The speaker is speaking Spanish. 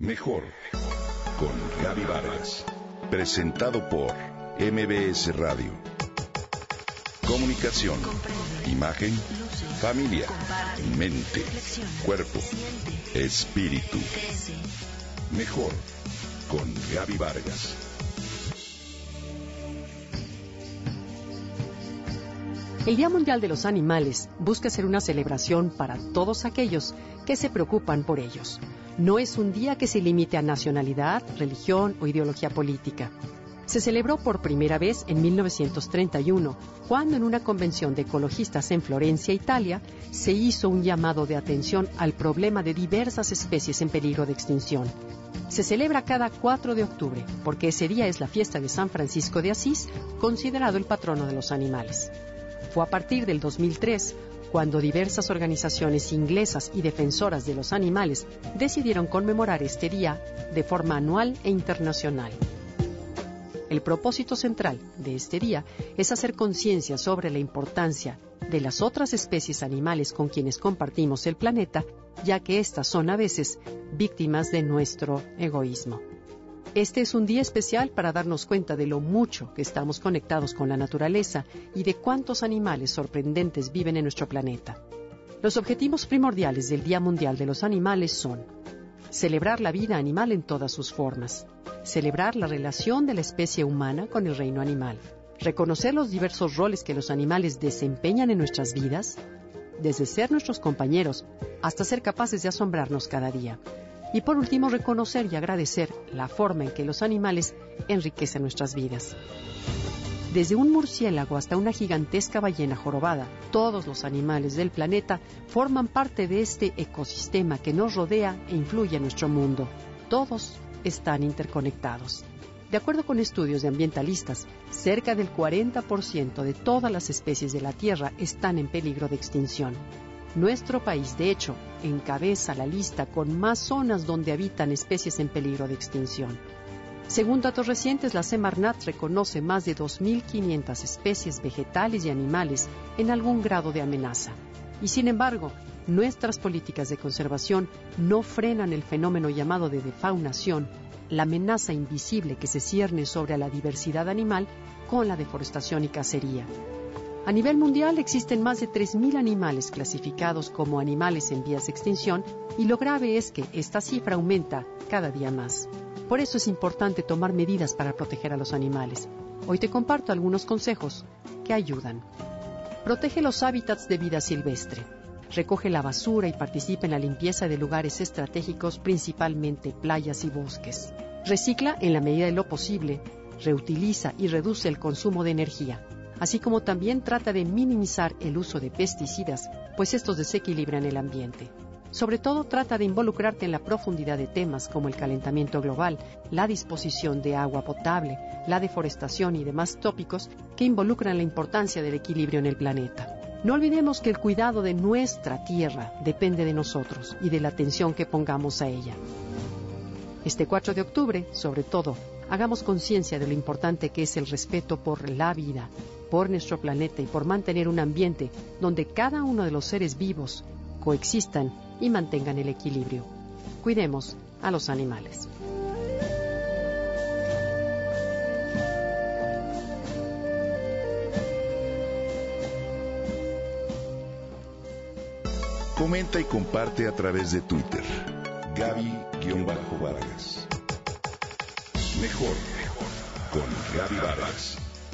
Mejor con Gaby Vargas. Presentado por MBS Radio. Comunicación, imagen, familia, mente, cuerpo, espíritu. Mejor con Gaby Vargas. El Día Mundial de los Animales busca ser una celebración para todos aquellos que se preocupan por ellos. No es un día que se limite a nacionalidad, religión o ideología política. Se celebró por primera vez en 1931, cuando en una convención de ecologistas en Florencia, Italia, se hizo un llamado de atención al problema de diversas especies en peligro de extinción. Se celebra cada 4 de octubre, porque ese día es la fiesta de San Francisco de Asís, considerado el patrono de los animales. Fue a partir del 2003 cuando diversas organizaciones inglesas y defensoras de los animales decidieron conmemorar este día de forma anual e internacional. El propósito central de este día es hacer conciencia sobre la importancia de las otras especies animales con quienes compartimos el planeta, ya que éstas son a veces víctimas de nuestro egoísmo. Este es un día especial para darnos cuenta de lo mucho que estamos conectados con la naturaleza y de cuántos animales sorprendentes viven en nuestro planeta. Los objetivos primordiales del Día Mundial de los Animales son celebrar la vida animal en todas sus formas, celebrar la relación de la especie humana con el reino animal, reconocer los diversos roles que los animales desempeñan en nuestras vidas, desde ser nuestros compañeros hasta ser capaces de asombrarnos cada día, y por último, reconocer y agradecer la forma en que los animales enriquecen nuestras vidas. Desde un murciélago hasta una gigantesca ballena jorobada, todos los animales del planeta forman parte de este ecosistema que nos rodea e influye en nuestro mundo. Todos están interconectados. De acuerdo con estudios de ambientalistas, cerca del 40% de todas las especies de la Tierra están en peligro de extinción. Nuestro país, de hecho, encabeza la lista con más zonas donde habitan especies en peligro de extinción. Según datos recientes, la Semarnat reconoce más de 2.500 especies vegetales y animales en algún grado de amenaza. Y sin embargo, nuestras políticas de conservación no frenan el fenómeno llamado de defaunación, la amenaza invisible que se cierne sobre la diversidad animal con la deforestación y cacería. A nivel mundial existen más de 3.000 animales clasificados como animales en vías de extinción y lo grave es que esta cifra aumenta cada día más. Por eso es importante tomar medidas para proteger a los animales. Hoy te comparto algunos consejos que ayudan. Protege los hábitats de vida silvestre. Recoge la basura y participa en la limpieza de lugares estratégicos, principalmente playas y bosques. Recicla en la medida de lo posible. Reutiliza y reduce el consumo de energía así como también trata de minimizar el uso de pesticidas, pues estos desequilibran el ambiente. Sobre todo trata de involucrarte en la profundidad de temas como el calentamiento global, la disposición de agua potable, la deforestación y demás tópicos que involucran la importancia del equilibrio en el planeta. No olvidemos que el cuidado de nuestra tierra depende de nosotros y de la atención que pongamos a ella. Este 4 de octubre, sobre todo, hagamos conciencia de lo importante que es el respeto por la vida, por nuestro planeta y por mantener un ambiente donde cada uno de los seres vivos coexistan y mantengan el equilibrio. Cuidemos a los animales. Comenta y comparte a través de Twitter. Gaby-Vargas. Mejor con Gaby Vargas